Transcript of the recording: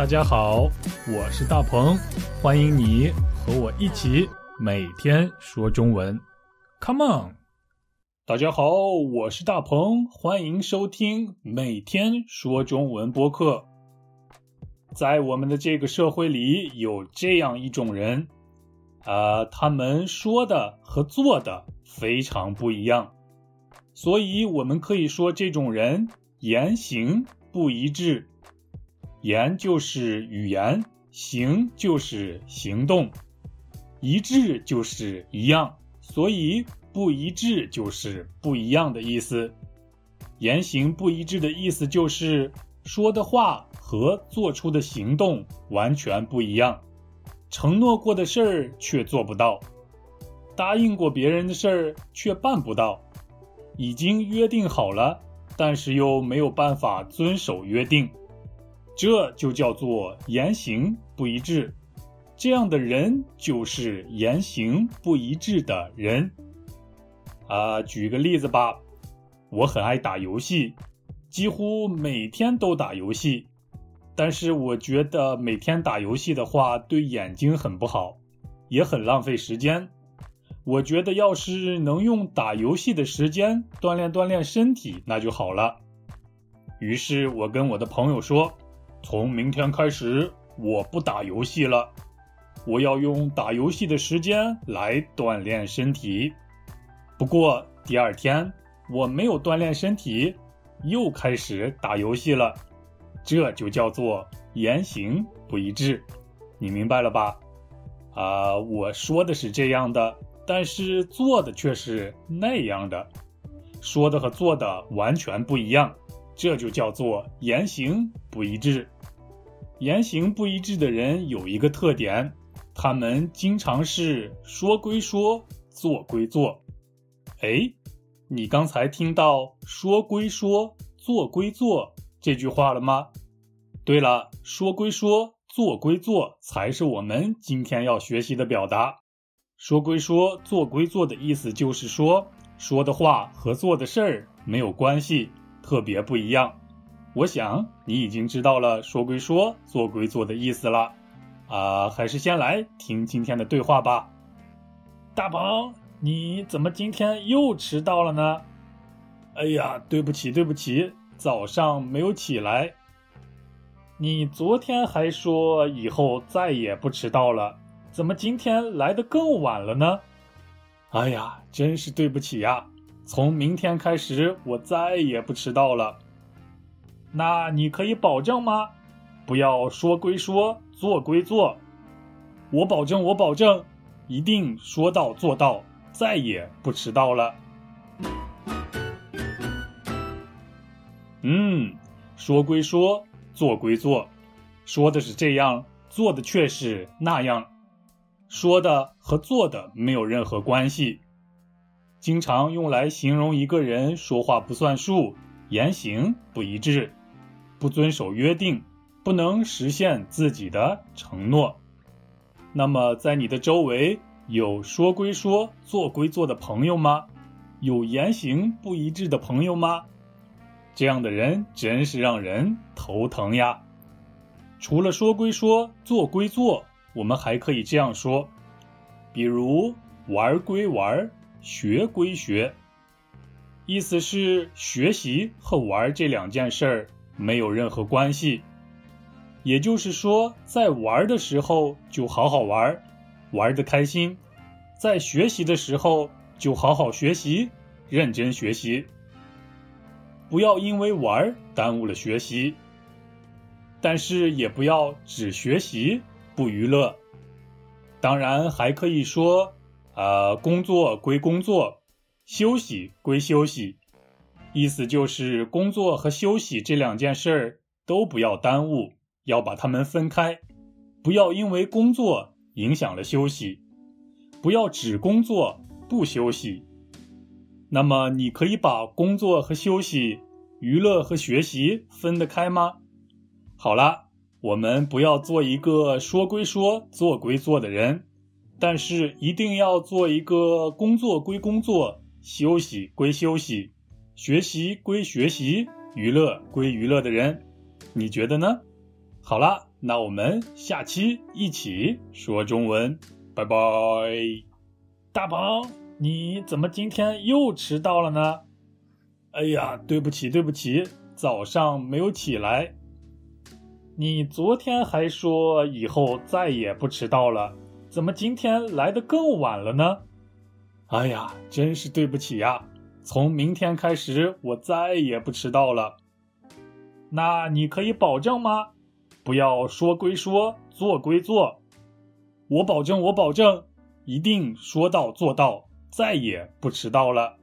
大家好，我是大鹏，欢迎你和我一起每天说中文。Come on！大家好，我是大鹏，欢迎收听每天说中文播客。在我们的这个社会里，有这样一种人，啊，他们说的和做的非常不一样，所以我们可以说这种人言行不一致。言就是语言，行就是行动，一致就是一样，所以不一致就是不一样的意思。言行不一致的意思就是说的话和做出的行动完全不一样，承诺过的事儿却做不到，答应过别人的事儿却办不到，已经约定好了，但是又没有办法遵守约定。这就叫做言行不一致，这样的人就是言行不一致的人。啊，举个例子吧，我很爱打游戏，几乎每天都打游戏，但是我觉得每天打游戏的话对眼睛很不好，也很浪费时间。我觉得要是能用打游戏的时间锻炼锻炼身体，那就好了。于是我跟我的朋友说。从明天开始，我不打游戏了。我要用打游戏的时间来锻炼身体。不过第二天我没有锻炼身体，又开始打游戏了。这就叫做言行不一致，你明白了吧？啊，我说的是这样的，但是做的却是那样的，说的和做的完全不一样。这就叫做言行不一致。言行不一致的人有一个特点，他们经常是说归说，做归做。哎，你刚才听到“说归说，做归做”这句话了吗？对了，说归说，做归做才是我们今天要学习的表达。说归说，做归做的意思就是说，说的话和做的事儿没有关系。特别不一样，我想你已经知道了“说归说，做归做”的意思了，啊，还是先来听今天的对话吧。大鹏，你怎么今天又迟到了呢？哎呀，对不起，对不起，早上没有起来。你昨天还说以后再也不迟到了，怎么今天来的更晚了呢？哎呀，真是对不起呀。从明天开始，我再也不迟到了。那你可以保证吗？不要说归说，做归做。我保证，我保证，一定说到做到，再也不迟到了。嗯，说归说，做归做，说的是这样，做的却是那样，说的和做的没有任何关系。经常用来形容一个人说话不算数，言行不一致，不遵守约定，不能实现自己的承诺。那么，在你的周围有说归说、做归做的朋友吗？有言行不一致的朋友吗？这样的人真是让人头疼呀！除了说归说、做归做，我们还可以这样说，比如玩归玩。学归学，意思是学习和玩这两件事儿没有任何关系。也就是说，在玩的时候就好好玩，玩的开心；在学习的时候就好好学习，认真学习。不要因为玩耽误了学习，但是也不要只学习不娱乐。当然，还可以说。呃，工作归工作，休息归休息，意思就是工作和休息这两件事儿都不要耽误，要把它们分开，不要因为工作影响了休息，不要只工作不休息。那么，你可以把工作和休息、娱乐和学习分得开吗？好了，我们不要做一个说归说、做归做的人。但是一定要做一个工作归工作、休息归休息、学习归学习、娱乐归娱乐的人，你觉得呢？好了，那我们下期一起说中文，拜拜。大鹏，你怎么今天又迟到了呢？哎呀，对不起，对不起，早上没有起来。你昨天还说以后再也不迟到了，怎么今天来的更晚了呢？哎呀，真是对不起呀！从明天开始，我再也不迟到了。那你可以保证吗？不要说归说，做归做。我保证，我保证，一定说到做到，再也不迟到了。